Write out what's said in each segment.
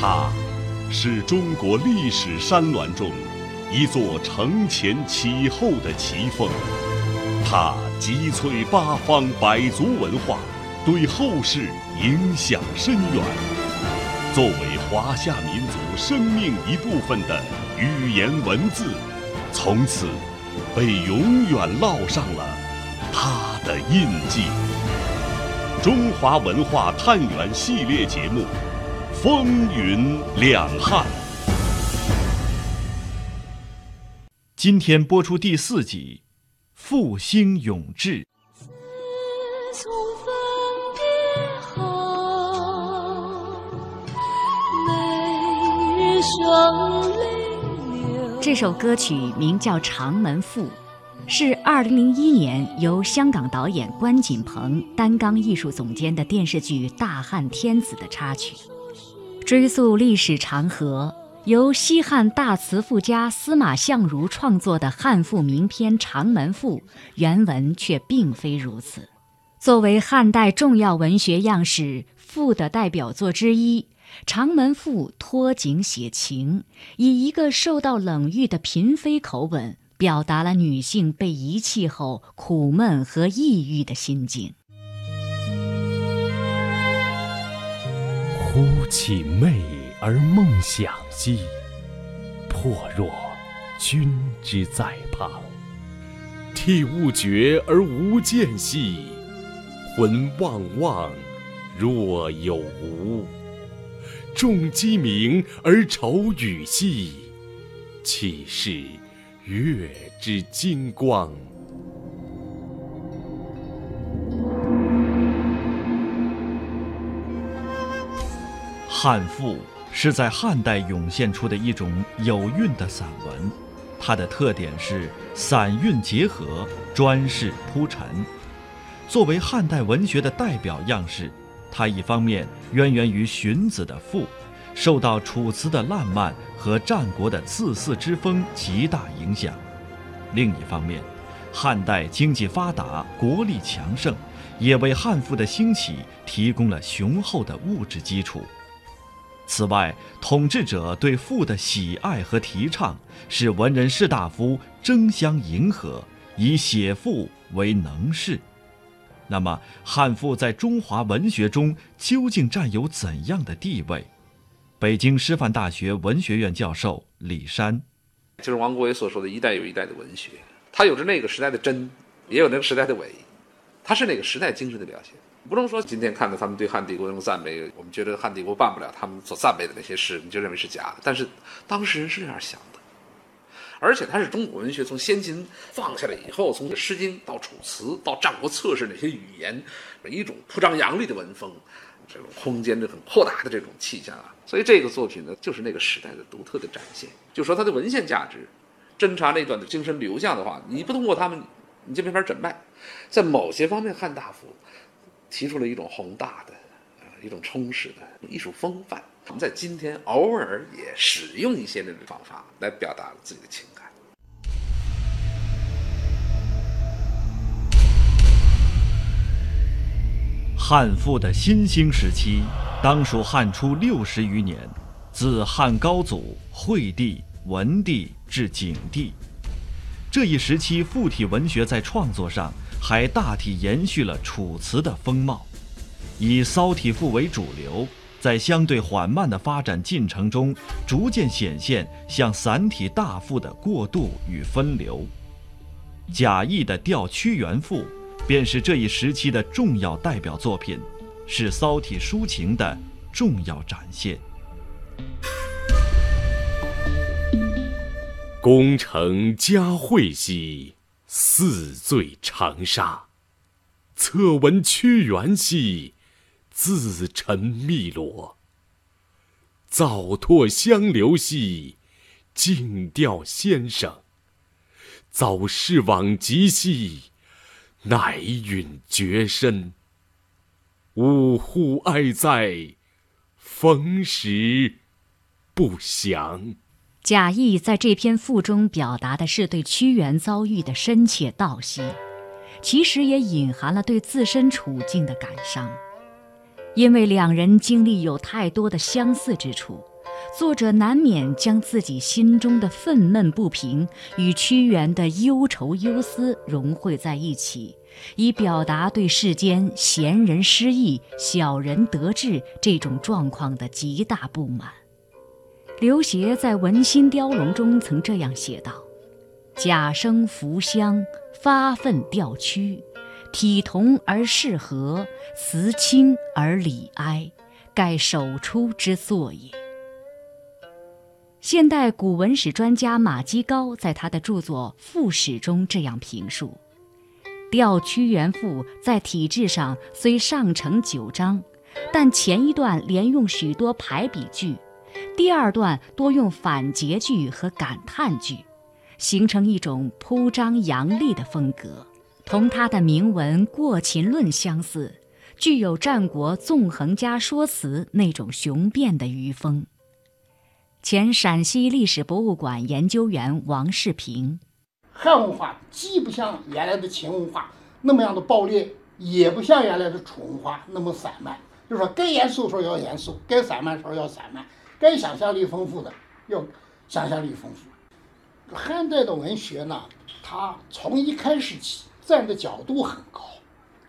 它，是中国历史山峦中一座承前启后的奇峰。它集萃八方百族文化，对后世影响深远。作为华夏民族生命一部分的语言文字，从此被永远烙上了它的印记。中华文化探源系列节目《风云两汉》，今天播出第四集《复兴永志》。自从分别后，每日双泪流。这首歌曲名叫《长门赋》，是2001年由香港导演关锦鹏担纲艺术总监的电视剧《大汉天子》的插曲。追溯历史长河，由西汉大词赋家司马相如创作的汉赋名篇《长门赋》，原文却并非如此。作为汉代重要文学样式，赋的代表作之一，《长门赋》托景写情，以一个受到冷遇的嫔妃口吻，表达了女性被遗弃后苦闷和抑郁的心境。忽起寐而梦想兮，魄若君之在旁。涕勿绝而无间兮，魂望望若有无。众鸡鸣而愁雨兮，岂是月之金光？汉赋是在汉代涌现出的一种有韵的散文，它的特点是散韵结合、专事铺陈。作为汉代文学的代表样式，它一方面渊源于荀子的赋，受到楚辞的烂漫和战国的恣肆之风极大影响；另一方面，汉代经济发达、国力强盛，也为汉赋的兴起提供了雄厚的物质基础。此外，统治者对赋的喜爱和提倡，使文人士大夫争相迎合，以写赋为能事。那么，汉赋在中华文学中究竟占有怎样的地位？北京师范大学文学院教授李山，就是王国维所说的一代有一代的文学，它有着那个时代的真，也有那个时代的伪，它是那个时代精神的表现。不能说今天看到他们对汉帝国那种赞美，我们觉得汉帝国办不了他们所赞美的那些事，你就认为是假的。但是当事人是这样想的，而且它是中国文学从先秦放下来以后，从《诗经》到《楚辞》到战国策士那些语言，一种铺张扬丽的文风，这种空间的很扩大的这种气象啊。所以这个作品呢，就是那个时代的独特的展现。就说它的文献价值，侦查那段的精神流向的话，你不通过他们，你就没法诊脉。在某些方面，汉大夫。提出了一种宏大的，呃，一种充实的艺术风范。我们在今天偶尔也使用一些那种方法来表达自己的情感。汉赋的新兴时期，当属汉初六十余年，自汉高祖、惠帝、文帝至景帝。这一时期，赋体文学在创作上。还大体延续了楚辞的风貌，以骚体赋为主流，在相对缓慢的发展进程中，逐渐显现向散体大赋的过渡与分流。贾谊的《吊屈原赋》便是这一时期的重要代表作品，是骚体抒情的重要展现。功成嘉惠兮。四醉长沙，侧闻屈原兮，自沉汨罗。早拓香流兮，静调先生。早逝往极兮，乃陨绝身。呜呼哀哉，逢时不祥。贾谊在这篇赋中表达的是对屈原遭遇的深切悼惜，其实也隐含了对自身处境的感伤。因为两人经历有太多的相似之处，作者难免将自己心中的愤懑不平与屈原的忧愁忧思融汇在一起，以表达对世间贤人失意、小人得志这种状况的极大不满。刘勰在《文心雕龙》中曾这样写道：“假声浮香，发愤调屈，体同而适和，辞清而理哀，盖首出之作也。”现代古文史专家马基高在他的著作《赋史》中这样评述：“调屈原赋在体制上虽上承九章，但前一段连用许多排比句，第二段多用反诘句和感叹句，形成一种铺张扬丽的风格，同他的铭文《过秦论》相似，具有战国纵横家说辞那种雄辩的余风。”前陕西历史博物馆研究员王世平，汉文化既不像原来的秦文化那么样的暴烈，也不像原来的楚文化那么散漫。就是说，该严肃的时候要严肃，该散漫的时候要散漫，该想象力丰富的要想象力丰富。汉代的文学呢，它从一开始起站的角度很高，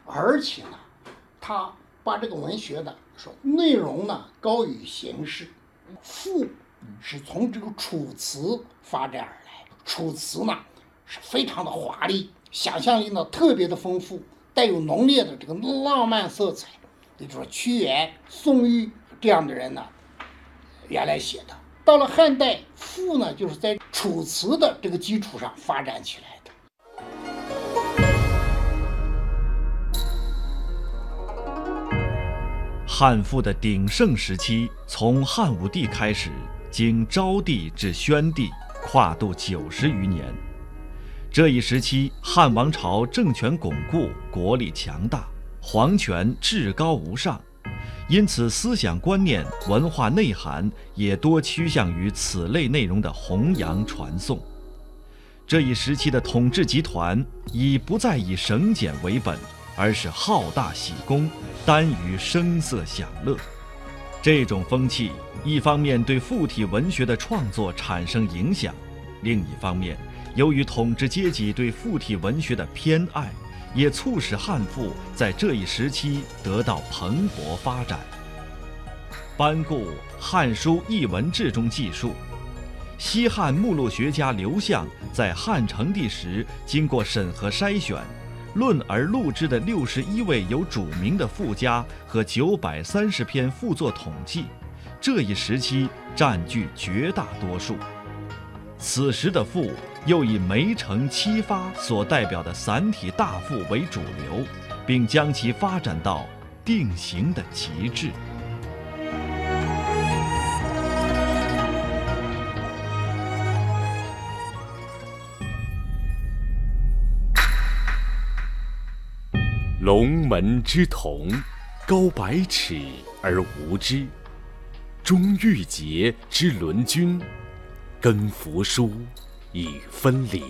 而且呢，它把这个文学的说内容呢高于形式，赋。是从这个楚辞发展而来。楚辞呢是非常的华丽，想象力呢特别的丰富，带有浓烈的这个浪漫色彩。也就说，屈原、宋玉这样的人呢，原来写的。到了汉代，赋呢就是在楚辞的这个基础上发展起来的。汉赋的鼎盛时期，从汉武帝开始。经昭帝至宣帝，跨度九十余年。这一时期，汉王朝政权巩固，国力强大，皇权至高无上，因此思想观念、文化内涵也多趋向于此类内容的弘扬传颂。这一时期的统治集团已不再以省俭为本，而是好大喜功，耽于声色享乐。这种风气，一方面对附体文学的创作产生影响，另一方面，由于统治阶级对附体文学的偏爱，也促使汉赋在这一时期得到蓬勃发展。班固《汉书艺文志》中记述，西汉目录学家刘向在汉成帝时，经过审核筛选。论而录之的六十一位有主名的赋家和九百三十篇赋作统计，这一时期占据绝大多数。此时的赋又以梅城七发所代表的散体大赋为主流，并将其发展到定型的极致。龙门之瞳，高百尺而无之；中玉洁之轮君，根扶疏以分离。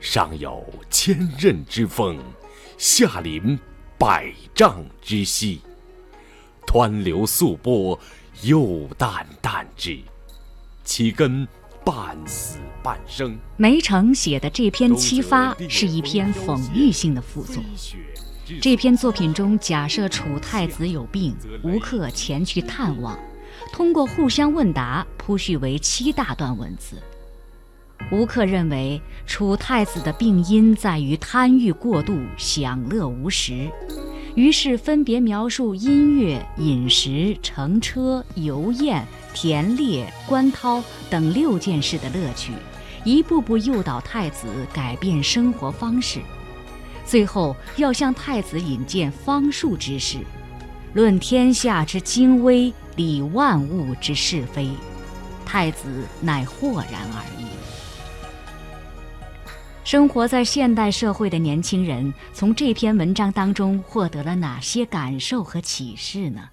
上有千仞之峰，下临百丈之溪。湍流素波，又淡淡之，其根。半死半生。梅城写的这篇《七发》是一篇讽喻性的赋作。这篇作品中假设楚太子有病，吴克前去探望，通过互相问答铺叙为七大段文字。吴克认为楚太子的病因在于贪欲过度，享乐无时。于是分别描述音乐、饮食、乘车、游宴、田猎、观涛等六件事的乐趣，一步步诱导太子改变生活方式。最后要向太子引荐方术之事，论天下之精微，理万物之是非。太子乃豁然而已。生活在现代社会的年轻人，从这篇文章当中获得了哪些感受和启示呢？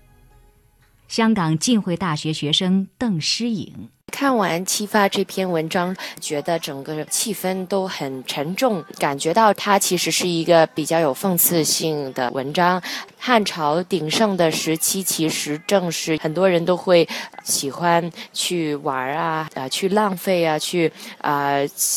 香港浸会大学学生邓诗颖。看完《启发》这篇文章，觉得整个气氛都很沉重，感觉到它其实是一个比较有讽刺性的文章。汉朝鼎盛的时期，其实正是很多人都会喜欢去玩啊，啊，去浪费啊，去啊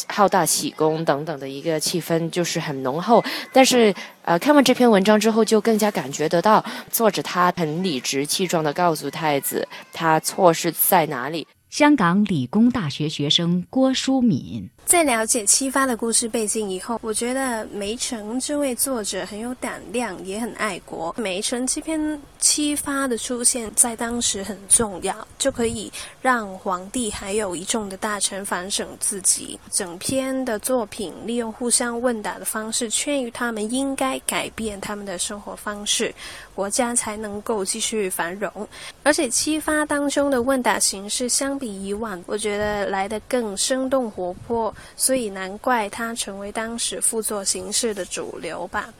好大喜功等等的一个气氛，就是很浓厚。但是，呃，看完这篇文章之后，就更加感觉得到作者他很理直气壮地告诉太子，他错是在哪里。香港理工大学学生郭淑敏。在了解七发的故事背景以后，我觉得梅城这位作者很有胆量，也很爱国。梅城这篇七发的出现在当时很重要，就可以让皇帝还有一众的大臣反省自己。整篇的作品利用互相问答的方式，劝喻他们应该改变他们的生活方式，国家才能够继续繁荣。而且七发当中的问答形式相比以往，我觉得来得更生动活泼。所以难怪它成为当时副作形式的主流吧。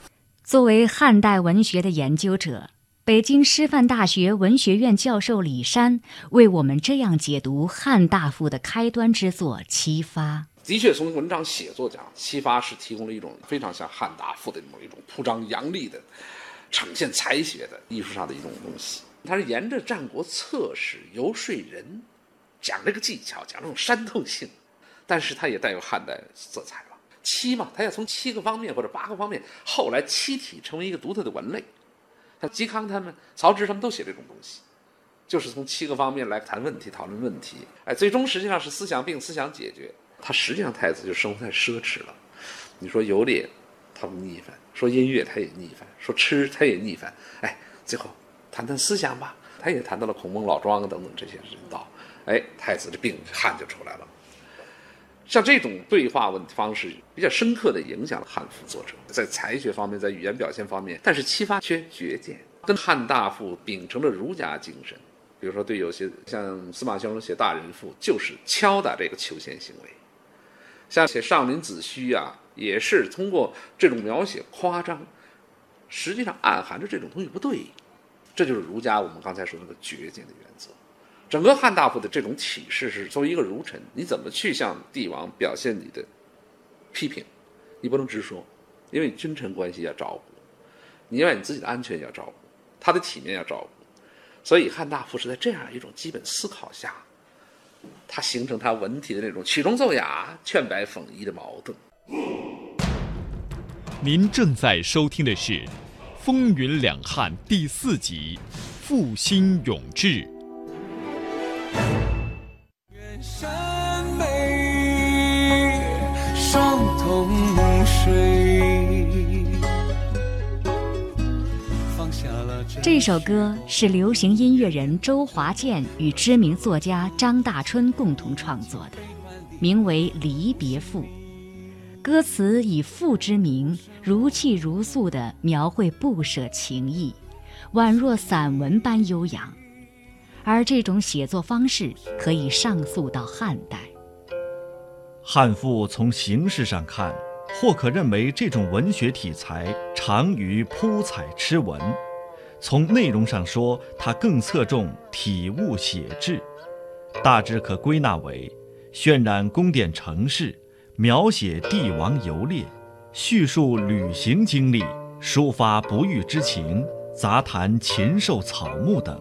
作为汉代文学的研究者，北京师范大学文学院教授李山为我们这样解读汉大赋的开端之作《七发》。的确，从文章写作讲，《七发》是提供了一种非常像汉大赋的某一种铺张扬丽的、呈现才学的艺术上的一种东西。它是沿着战国策史游说人，讲这个技巧，讲这种煽动性。但是它也带有汉代色彩了。七嘛，它要从七个方面或者八个方面，后来七体成为一个独特的文类。像嵇康他们、曹植他们都写这种东西，就是从七个方面来谈问题、讨论问题。哎，最终实际上是思想病、思想解决。他实际上太子就生活太奢侈了。你说游猎，他不逆反；说音乐，他也逆反；说吃，他也逆反。哎，最后谈谈思想吧，他也谈到了孔孟老庄等等这些人道。哎，太子的病汗就出来了。像这种对话问方式，比较深刻地影响了汉赋作者在才学方面，在语言表现方面。但是七发缺绝见，跟汉大赋秉承了儒家精神。比如说，对有些像司马相如写大人赋，就是敲打这个求贤行为；像写上林子虚啊，也是通过这种描写夸张，实际上暗含着这种东西不对。这就是儒家我们刚才说那个绝见的原则。整个汉大夫的这种启示是：作为一个儒臣，你怎么去向帝王表现你的批评？你不能直说，因为君臣关系要照顾，你要你自己的安全要照顾，他的体面要照顾。所以汉大夫是在这样一种基本思考下，他形成他文体的那种曲中奏雅、劝白讽一的矛盾。您正在收听的是《风云两汉》第四集《复兴永志》。山美，双同水。这首歌是流行音乐人周华健与知名作家张大春共同创作的，名为《离别赋》。歌词以赋之名，如泣如诉地描绘不舍情意，宛若散文般悠扬。而这种写作方式可以上溯到汉代。汉赋从形式上看，或可认为这种文学体裁长于铺彩痴文；从内容上说，它更侧重体物写志，大致可归纳为：渲染宫殿城市，描写帝王游猎，叙述旅行经历，抒发不遇之情，杂谈禽兽草木等。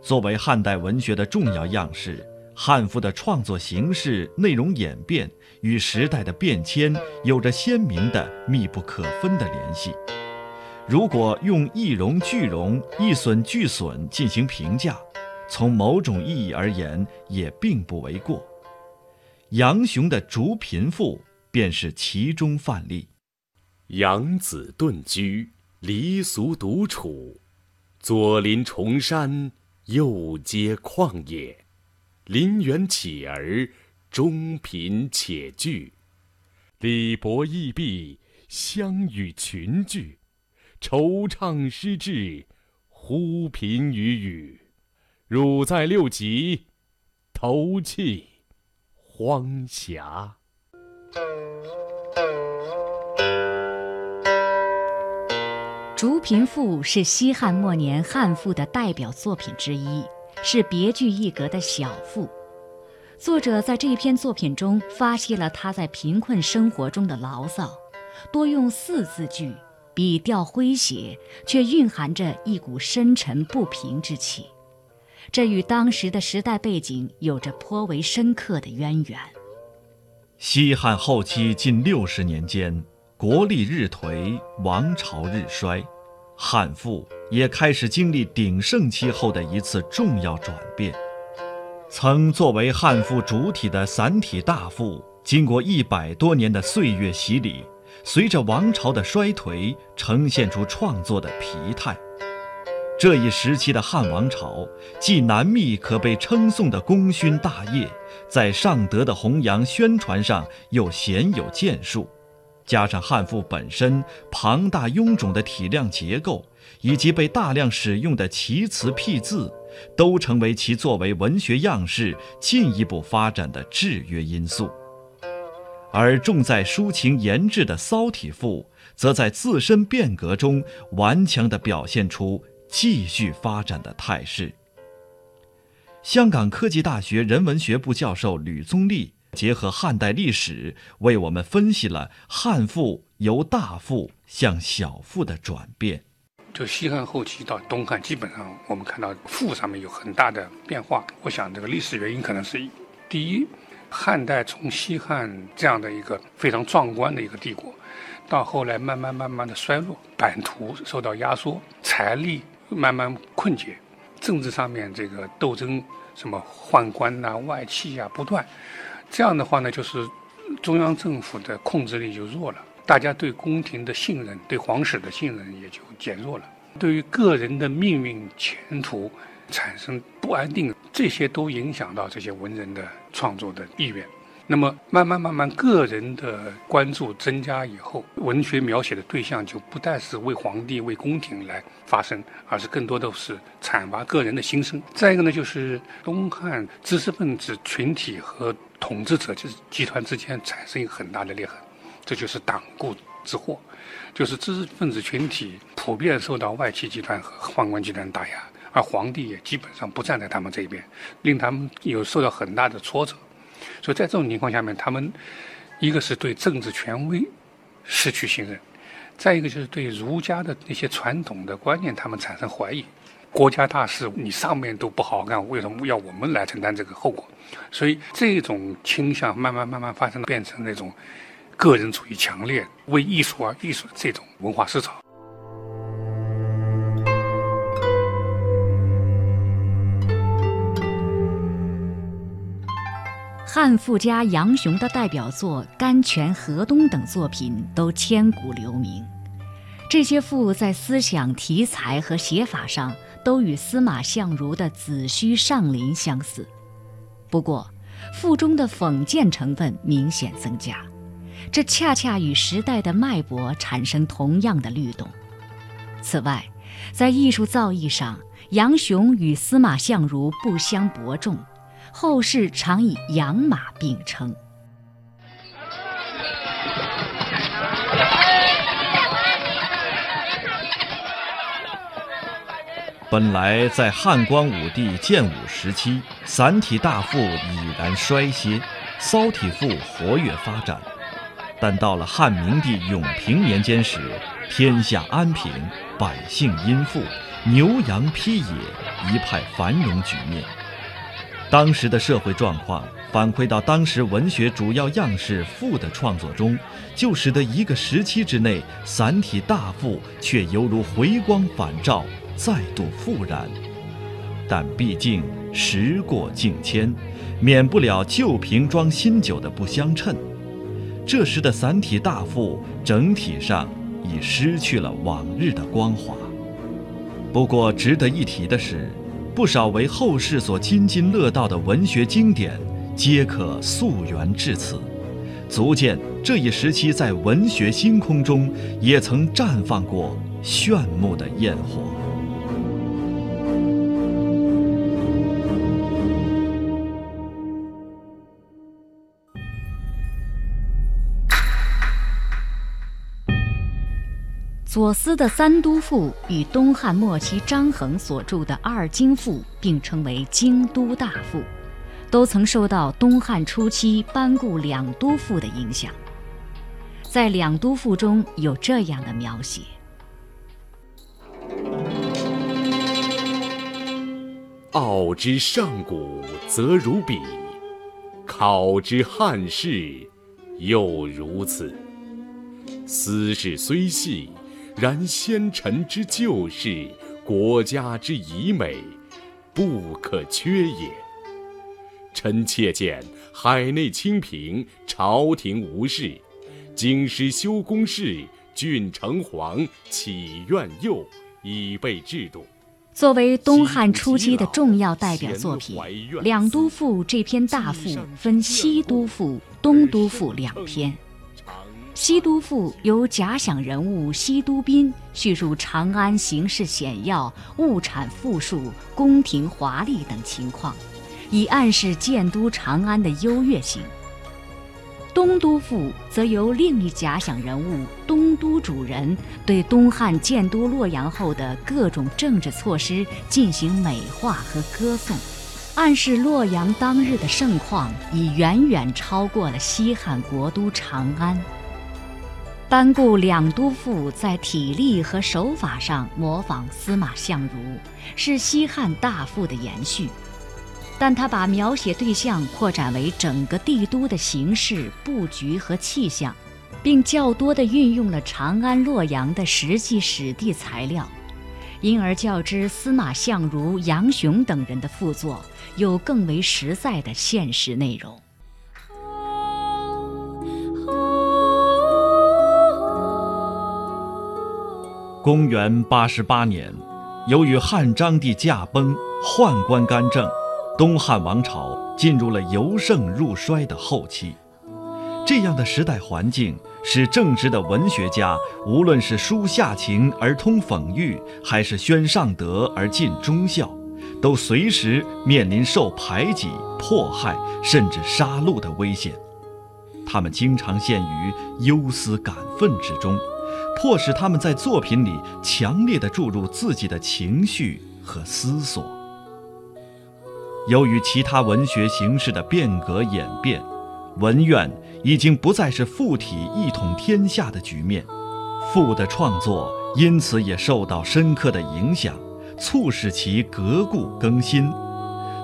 作为汉代文学的重要样式，汉赋的创作形式、内容演变与时代的变迁有着鲜明的、密不可分的联系。如果用一荣俱荣、一损俱损进行评价，从某种意义而言也并不为过。杨雄的《竹贫赋》便是其中范例。养子遁居，离俗独处，左邻重山。又皆旷野，林园起而中贫且聚。李博义壁，相与群聚。惆怅失志，忽贫与语。汝在六极，投弃荒峡。《竹贫赋》是西汉末年汉赋的代表作品之一，是别具一格的小赋。作者在这篇作品中发泄了他在贫困生活中的牢骚，多用四字句，笔调诙谐，却蕴含着一股深沉不平之气。这与当时的时代背景有着颇为深刻的渊源。西汉后期近六十年间，国力日颓，王朝日衰，汉赋也开始经历鼎盛期后的一次重要转变。曾作为汉赋主体的散体大赋，经过一百多年的岁月洗礼，随着王朝的衰颓，呈现出创作的疲态。这一时期的汉王朝，既难觅可被称颂的功勋大业，在尚德的弘扬宣传上又鲜有建树，加上汉赋本身庞大臃肿的体量结构，以及被大量使用的奇词僻字，都成为其作为文学样式进一步发展的制约因素。而重在抒情言志的骚体赋，则在自身变革中顽强地表现出。继续发展的态势。香港科技大学人文学部教授吕宗立结合汉代历史，为我们分析了汉赋由大赋向小赋的转变。就西汉后期到东汉，基本上我们看到赋上面有很大的变化。我想这个历史原因可能是：第一，汉代从西汉这样的一个非常壮观的一个帝国，到后来慢慢慢慢的衰落，版图受到压缩，财力。慢慢困竭，政治上面这个斗争，什么宦官呐、外戚呀不断，这样的话呢，就是中央政府的控制力就弱了，大家对宫廷的信任、对皇室的信任也就减弱了，对于个人的命运前途产生不安定，这些都影响到这些文人的创作的意愿。那么慢慢慢慢，个人的关注增加以后，文学描写的对象就不再是为皇帝、为宫廷来发声，而是更多的是阐发个人的心声。再一个呢，就是东汉知识分子群体和统治者就是集团之间产生一个很大的裂痕，这就是党锢之祸，就是知识分子群体普遍受到外戚集团和宦官集团打压，而皇帝也基本上不站在他们这一边，令他们有受到很大的挫折。所以在这种情况下面，他们一个是对政治权威失去信任，再一个就是对儒家的那些传统的观念，他们产生怀疑。国家大事你上面都不好好干，为什么要我们来承担这个后果？所以这种倾向慢慢慢慢发生，变成那种个人主义强烈、为艺术而艺术的这种文化思潮。汉赋家杨雄的代表作《甘泉河东》等作品都千古留名。这些赋在思想题材和写法上都与司马相如的《子虚上林》相似，不过赋中的讽谏成分明显增加，这恰恰与时代的脉搏产生同样的律动。此外，在艺术造诣上，杨雄与司马相如不相伯仲。后世常以养马并称。本来在汉光武帝建武时期，散体大赋已然衰歇，骚体赋活跃发展。但到了汉明帝永平年间时，天下安平，百姓殷富，牛羊披野，一派繁荣局面。当时的社会状况反馈到当时文学主要样式赋的创作中，就使得一个时期之内散体大赋却犹如回光返照，再度复燃。但毕竟时过境迁，免不了旧瓶装新酒的不相称。这时的散体大赋整体上已失去了往日的光华。不过值得一提的是。不少为后世所津津乐道的文学经典，皆可溯源至此，足见这一时期在文学星空中也曾绽放过炫目的焰火。左思的《三都赋》与东汉末期张衡所著的《二京赋》并称为京都大赋，都曾受到东汉初期班固《两都赋》的影响。在《两都赋》中有这样的描写：“傲之上古，则如彼；考之汉室，又如此。斯事虽细，然先臣之旧事，国家之遗美，不可缺也。臣妾见海内清平，朝廷无事。”京师修宫事，郡城隍启苑囿，以备制度。作为东汉初期的重要代表作品，《两都赋》这篇大赋分西都赋、东都赋两篇。西都赋由假想人物西都宾叙述长安形势险要、物产富庶、宫廷华丽等情况，以暗示建都长安的优越性。东都赋则由另一假想人物东都主人对东汉建都洛阳后的各种政治措施进行美化和歌颂，暗示洛阳当日的盛况已远远超过了西汉国都长安。班固《两都赋》在体力和手法上模仿司马相如，是西汉大赋的延续。但他把描写对象扩展为整个帝都的形势布局和气象，并较多地运用了长安、洛阳的实际史地材料，因而较之司马相如、杨雄等人的赋作，有更为实在的现实内容。公元八十八年，由于汉章帝驾崩，宦官干政。东汉王朝进入了由盛入衰的后期，这样的时代环境使正直的文学家，无论是书下情而通讽喻，还是宣上德而尽忠孝，都随时面临受排挤、迫害甚至杀戮的危险。他们经常陷于忧思感愤之中，迫使他们在作品里强烈地注入自己的情绪和思索。由于其他文学形式的变革演变，文苑已经不再是附体一统天下的局面，赋的创作因此也受到深刻的影响，促使其革故更新，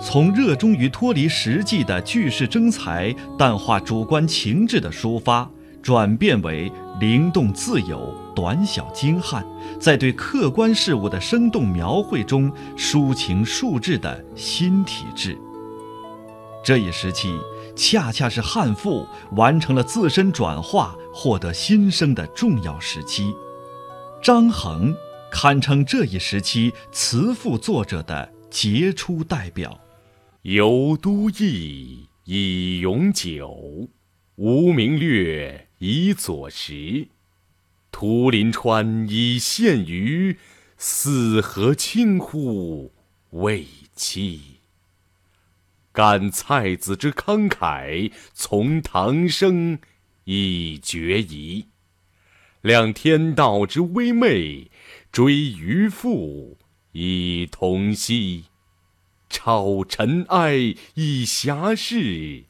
从热衷于脱离实际的句式征才、淡化主观情志的抒发。转变为灵动自由、短小精悍，在对客观事物的生动描绘中抒情述志的新体制。这一时期，恰恰是汉赋完成了自身转化、获得新生的重要时期。张衡堪称这一时期词赋作者的杰出代表。游都邑以咏酒，无名略。以佐食，图临川以献鱼，四合清乎未期。感蔡子之慷慨，从唐生以决疑。量天道之微昧，追渔父以同息。超尘埃以遐事，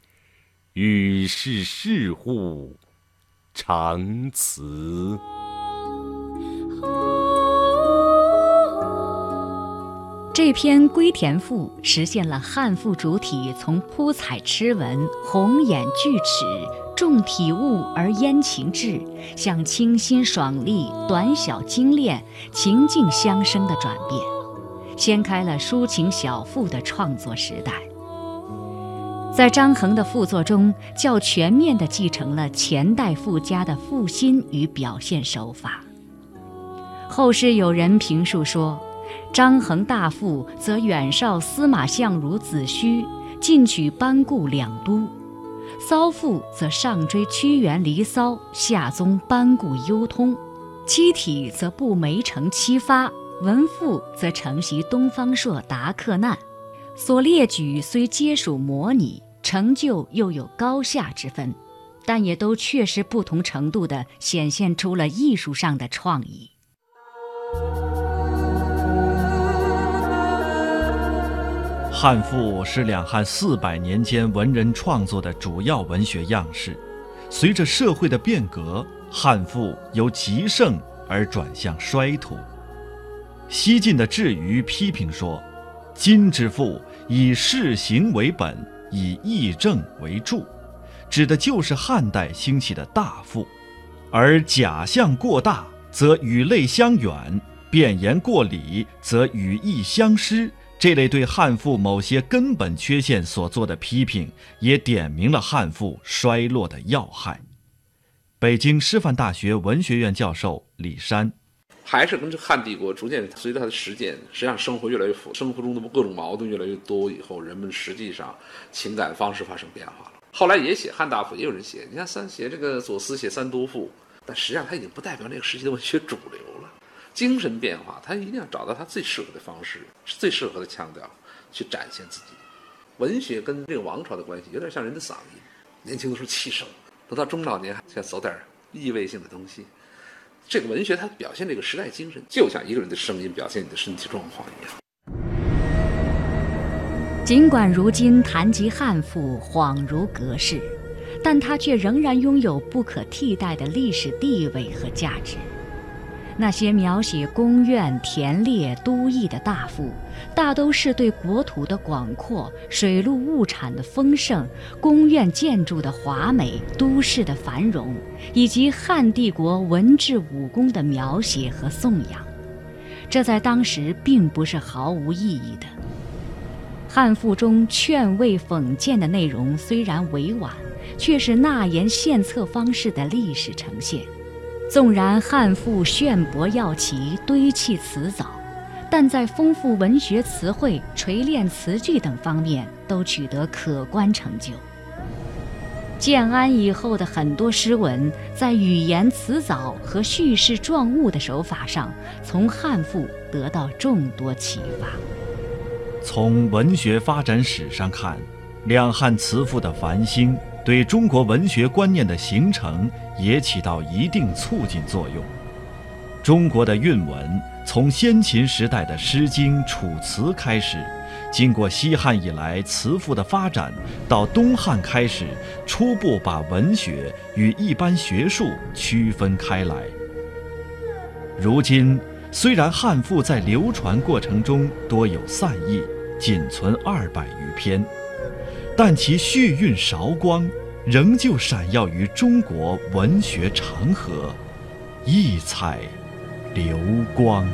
与世事乎？长辞。这篇《归田赋》实现了汉赋主体从铺彩痴文、红眼巨齿、重体物而焉情志，向清新爽利、短小精炼、情境相生的转变，掀开了抒情小赋的创作时代。在张衡的赋作中，较全面地继承了前代赋家的赋心与表现手法。后世有人评述说：“张衡大赋则远绍司马相如子虚，进取班固两都；骚赋则上追屈原离骚，下宗班固幽通；七体则不梅城七发，文赋则承袭东方朔达克难。所列举虽皆属模拟。”成就又有高下之分，但也都确实不同程度地显现出了艺术上的创意。汉赋是两汉四百年间文人创作的主要文学样式。随着社会的变革，汉赋由极盛而转向衰土。西晋的智余批评说：“今之赋以事行为本，以义正为注，指的就是汉代兴起的大赋。而假象过大，则语类相远；变言过理，则语义相失。”这类对汉赋某些根本缺陷所做的批评，也点明了汉赋衰落的要害。北京师范大学文学院教授李山，还是跟这汉帝国逐渐随着它的实践，实际上生活越来越复，生活中的各种矛盾越来越多以后，人们实际上情感方式发生变化了。后来也写汉大赋，也有人写，你看三写这个左思写三都赋，但实际上他已经不代表那个时期的文学主流了。精神变化，他一定要找到他最适合的方式，最适合的腔调，去展现自己。文学跟这个王朝的关系，有点像人的嗓音，年轻的时候气盛，等到中老年想走点意味性的东西。这个文学它表现这个时代精神，就像一个人的声音表现你的身体状况一样。尽管如今谈及汉赋恍如隔世，但它却仍然拥有不可替代的历史地位和价值。那些描写宫苑、田猎、都邑的大赋，大都是对国土的广阔、水陆物产的丰盛、宫苑建筑的华美、都市的繁荣，以及汉帝国文治武功的描写和颂扬。这在当时并不是毫无意义的。汉赋中劝慰讽谏的内容虽然委婉，却是纳言献策方式的历史呈现。纵然汉赋炫博耀奇、堆砌辞藻，但在丰富文学词汇、锤炼词句等方面都取得可观成就。建安以后的很多诗文，在语言辞藻和叙事状物的手法上，从汉赋得到众多启发。从文学发展史上看，两汉词赋的繁兴。对中国文学观念的形成也起到一定促进作用。中国的韵文从先秦时代的《诗经》《楚辞》开始，经过西汉以来词赋的发展，到东汉开始初步把文学与一般学术区分开来。如今，虽然汉赋在流传过程中多有散佚，仅存二百余篇。但其血韵韶光，仍旧闪耀于中国文学长河，异彩流光。